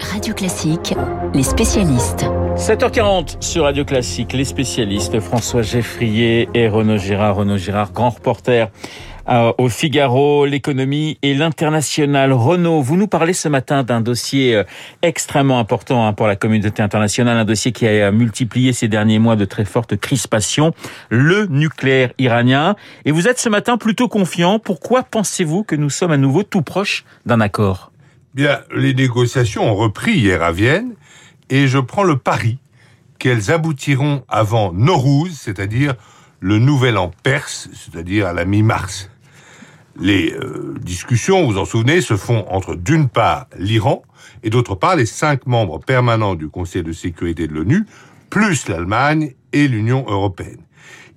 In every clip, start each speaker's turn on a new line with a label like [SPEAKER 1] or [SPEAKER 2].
[SPEAKER 1] Radio Classique, les spécialistes.
[SPEAKER 2] 7h40 sur Radio Classique, les spécialistes François Geffrier et Renaud Girard. Renaud Girard, grand reporter euh, au Figaro, l'économie et l'international. Renaud, vous nous parlez ce matin d'un dossier euh, extrêmement important hein, pour la communauté internationale, un dossier qui a multiplié ces derniers mois de très fortes crispations, le nucléaire iranien. Et vous êtes ce matin plutôt confiant. Pourquoi pensez-vous que nous sommes à nouveau tout proches d'un accord?
[SPEAKER 3] Bien, les négociations ont repris hier à Vienne et je prends le pari qu'elles aboutiront avant Nowruz, c'est-à-dire le nouvel an perse, c'est-à-dire à la mi-mars. Les euh, discussions, vous vous en souvenez, se font entre d'une part l'Iran et d'autre part les cinq membres permanents du Conseil de sécurité de l'ONU, plus l'Allemagne et l'Union européenne.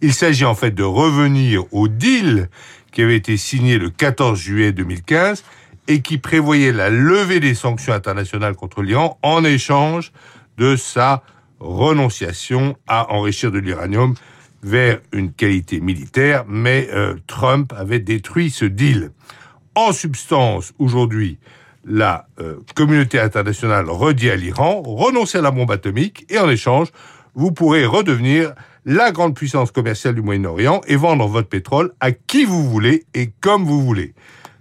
[SPEAKER 3] Il s'agit en fait de revenir au deal qui avait été signé le 14 juillet 2015 et qui prévoyait la levée des sanctions internationales contre l'Iran en échange de sa renonciation à enrichir de l'uranium vers une qualité militaire, mais euh, Trump avait détruit ce deal. En substance, aujourd'hui, la euh, communauté internationale redit à l'Iran, renoncez à la bombe atomique et en échange, vous pourrez redevenir la grande puissance commerciale du Moyen-Orient et vendre votre pétrole à qui vous voulez et comme vous voulez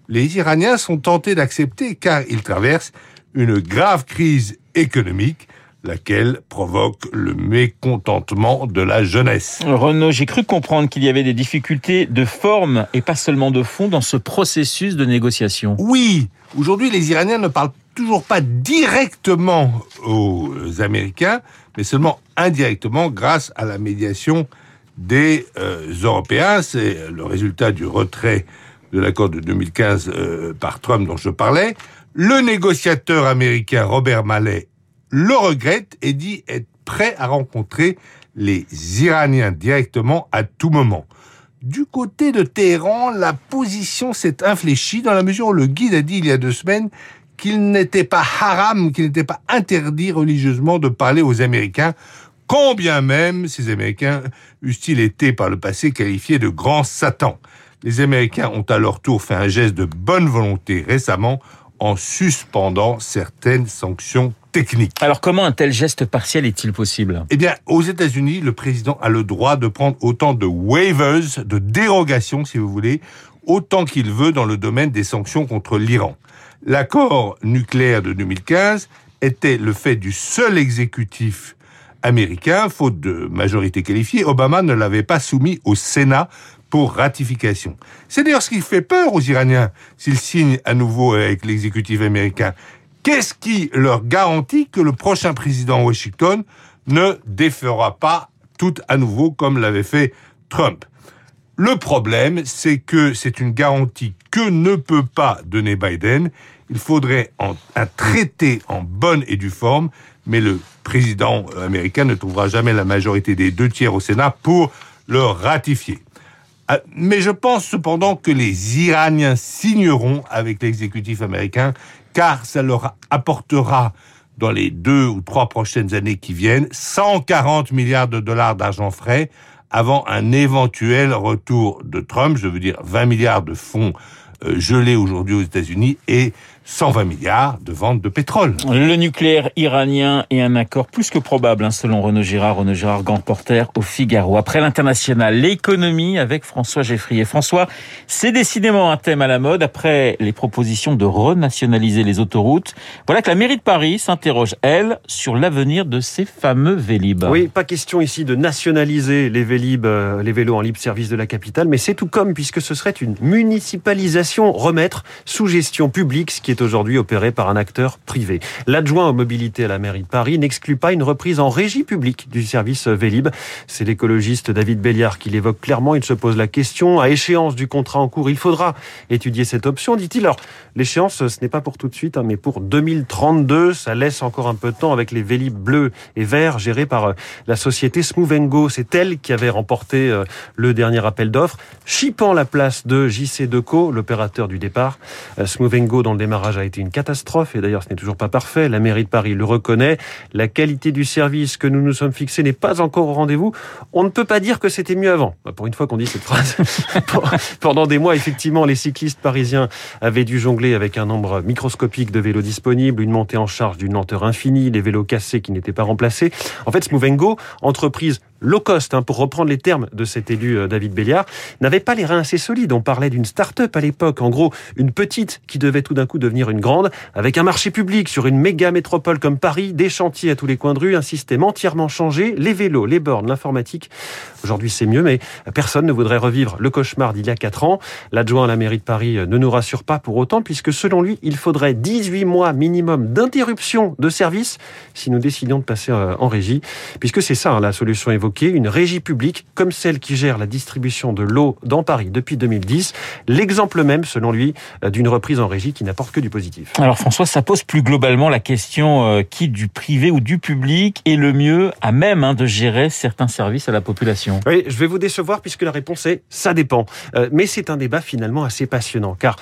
[SPEAKER 3] les Iraniens sont tentés d'accepter car ils traversent une grave crise économique laquelle provoque le mécontentement de la jeunesse.
[SPEAKER 2] Renaud, j'ai cru comprendre qu'il y avait des difficultés de forme et pas seulement de fond dans ce processus de négociation.
[SPEAKER 3] Oui, aujourd'hui les Iraniens ne parlent toujours pas directement aux Américains, mais seulement indirectement grâce à la médiation des euh, Européens. C'est le résultat du retrait de l'accord de 2015 euh, par Trump dont je parlais, le négociateur américain Robert Mallet le regrette et dit être prêt à rencontrer les Iraniens directement à tout moment. Du côté de Téhéran, la position s'est infléchie dans la mesure où le guide a dit il y a deux semaines qu'il n'était pas haram, qu'il n'était pas interdit religieusement de parler aux Américains, combien même ces Américains eussent-ils été par le passé qualifiés de grands satans. Les Américains ont à leur tour fait un geste de bonne volonté récemment en suspendant certaines sanctions techniques.
[SPEAKER 2] Alors comment un tel geste partiel est-il possible?
[SPEAKER 3] Eh bien, aux États-Unis, le président a le droit de prendre autant de waivers, de dérogations si vous voulez, autant qu'il veut dans le domaine des sanctions contre l'Iran. L'accord nucléaire de 2015 était le fait du seul exécutif américain, faute de majorité qualifiée. Obama ne l'avait pas soumis au Sénat pour ratification. C'est d'ailleurs ce qui fait peur aux Iraniens s'ils signent à nouveau avec l'exécutif américain. Qu'est-ce qui leur garantit que le prochain président Washington ne défera pas tout à nouveau comme l'avait fait Trump? Le problème, c'est que c'est une garantie que ne peut pas donner Biden. Il faudrait un traité en bonne et due forme, mais le président américain ne trouvera jamais la majorité des deux tiers au Sénat pour le ratifier. Ah, mais je pense cependant que les Iraniens signeront avec l'exécutif américain, car ça leur apportera dans les deux ou trois prochaines années qui viennent 140 milliards de dollars d'argent frais avant un éventuel retour de Trump, je veux dire 20 milliards de fonds euh, gelés aujourd'hui aux États-Unis et 120 milliards de ventes de pétrole.
[SPEAKER 2] Le nucléaire iranien est un accord plus que probable, hein, selon Renaud Girard, Renaud Girard, grand porteur au Figaro. Après l'international, l'économie avec François Geffrier. François, c'est décidément un thème à la mode après les propositions de renationaliser les autoroutes. Voilà que la mairie de Paris s'interroge, elle, sur l'avenir de ces fameux Vélib.
[SPEAKER 4] Oui, pas question ici de nationaliser les Vélib, euh, les vélos en libre service de la capitale, mais c'est tout comme puisque ce serait une municipalisation, remettre sous gestion publique ce qui est aujourd'hui opéré par un acteur privé. L'adjoint aux mobilités à la mairie de Paris n'exclut pas une reprise en régie publique du service Vélib. C'est l'écologiste David Béliard qui l'évoque clairement. Il se pose la question, à échéance du contrat en cours, il faudra étudier cette option, dit-il. Alors, l'échéance, ce n'est pas pour tout de suite, hein, mais pour 2032. Ça laisse encore un peu de temps avec les Vélib bleus et verts gérés par euh, la société Smoovengo. C'est elle qui avait remporté euh, le dernier appel d'offres, chipant la place de JC Deco, l'opérateur du départ. Euh, Smoovengo, dans le démarrage a été une catastrophe et d'ailleurs ce n'est toujours pas parfait. La mairie de Paris le reconnaît. La qualité du service que nous nous sommes fixés n'est pas encore au rendez-vous. On ne peut pas dire que c'était mieux avant. Bah, pour une fois qu'on dit cette phrase. Pendant des mois, effectivement, les cyclistes parisiens avaient dû jongler avec un nombre microscopique de vélos disponibles, une montée en charge d'une lenteur infinie, des vélos cassés qui n'étaient pas remplacés. En fait, Smovengo, entreprise low cost, hein, pour reprendre les termes de cet élu euh, David Béliard, n'avait pas les reins assez solides. On parlait d'une start-up à l'époque, en gros une petite qui devait tout d'un coup devenir une grande, avec un marché public sur une méga métropole comme Paris, des chantiers à tous les coins de rue, un système entièrement changé, les vélos, les bornes, l'informatique. Aujourd'hui c'est mieux, mais personne ne voudrait revivre le cauchemar d'il y a 4 ans. L'adjoint à la mairie de Paris euh, ne nous rassure pas pour autant, puisque selon lui, il faudrait 18 mois minimum d'interruption de service si nous décidions de passer euh, en régie, puisque c'est ça hein, la solution évoquée une régie publique comme celle qui gère la distribution de l'eau dans Paris depuis 2010. L'exemple même, selon lui, euh, d'une reprise en régie qui n'apporte que du positif.
[SPEAKER 2] Alors François, ça pose plus globalement la question euh, qui du privé ou du public est le mieux à même hein, de gérer certains services à la population?
[SPEAKER 4] Oui, je vais vous décevoir puisque la réponse est ça dépend. Euh, mais c'est un débat finalement assez passionnant car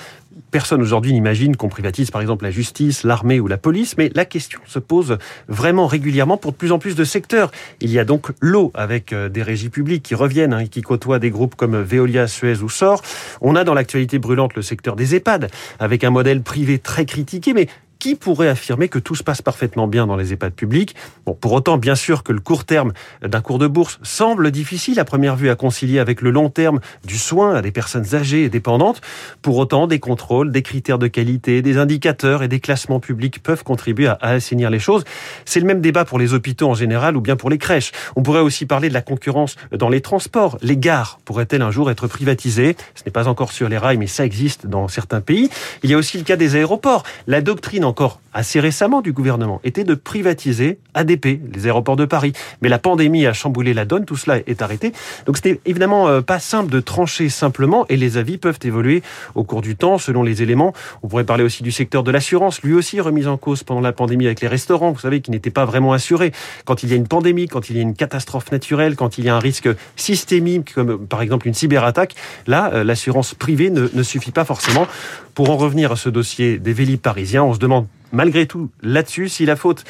[SPEAKER 4] Personne aujourd'hui n'imagine qu'on privatise par exemple la justice, l'armée ou la police, mais la question se pose vraiment régulièrement pour de plus en plus de secteurs. Il y a donc l'eau avec euh, des régies publiques qui reviennent et hein, qui côtoient des groupes comme Veolia, Suez ou SOR. On a dans l'actualité brûlante le secteur des EHPAD avec un modèle privé très critiqué, mais qui pourrait affirmer que tout se passe parfaitement bien dans les EHPAD publics Bon, pour autant, bien sûr que le court terme d'un cours de bourse semble difficile à première vue à concilier avec le long terme du soin à des personnes âgées et dépendantes. Pour autant, des contrôles, des critères de qualité, des indicateurs et des classements publics peuvent contribuer à, assainir les choses. C'est le même débat pour les hôpitaux en général ou bien pour les crèches. On pourrait aussi parler de la concurrence dans les transports. Les gares pourraient-elles un jour être privatisées? Ce n'est pas encore sur les rails, mais ça existe dans certains pays. Il y a aussi le cas des aéroports. La doctrine en encore assez récemment du gouvernement était de privatiser ADP, les aéroports de Paris. Mais la pandémie a chamboulé la donne, tout cela est arrêté. Donc c'était évidemment euh, pas simple de trancher simplement et les avis peuvent évoluer au cours du temps selon les éléments. On pourrait parler aussi du secteur de l'assurance, lui aussi remis en cause pendant la pandémie avec les restaurants, vous savez, qui n'étaient pas vraiment assurés. Quand il y a une pandémie, quand il y a une catastrophe naturelle, quand il y a un risque systémique comme par exemple une cyberattaque, là, euh, l'assurance privée ne, ne suffit pas forcément. Pour en revenir à ce dossier des Vélib parisiens, on se demande malgré tout là-dessus si la faute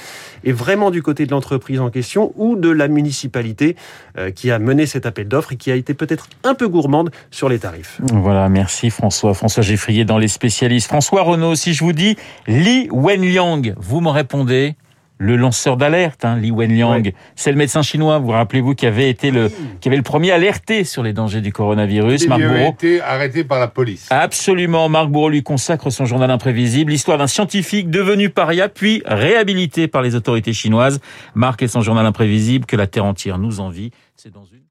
[SPEAKER 4] est vraiment du côté de l'entreprise en question ou de la municipalité euh, qui a mené cet appel d'offres et qui a été peut-être un peu gourmande sur les tarifs.
[SPEAKER 2] Voilà, merci François. François Geffrier dans les spécialistes. François Renaud, si je vous dis Li Wenliang, vous me répondez le lanceur d'alerte, hein, Li Wenliang. C'est le médecin chinois, vous rappelez-vous, qui avait été le, qui avait le premier alerté sur les dangers du coronavirus.
[SPEAKER 3] Il avait été arrêté par la police.
[SPEAKER 2] Absolument. Marc Bourreau lui consacre son journal imprévisible, l'histoire d'un scientifique devenu paria, puis réhabilité par les autorités chinoises. Marc et son journal imprévisible que la terre entière nous envie. C'est dans une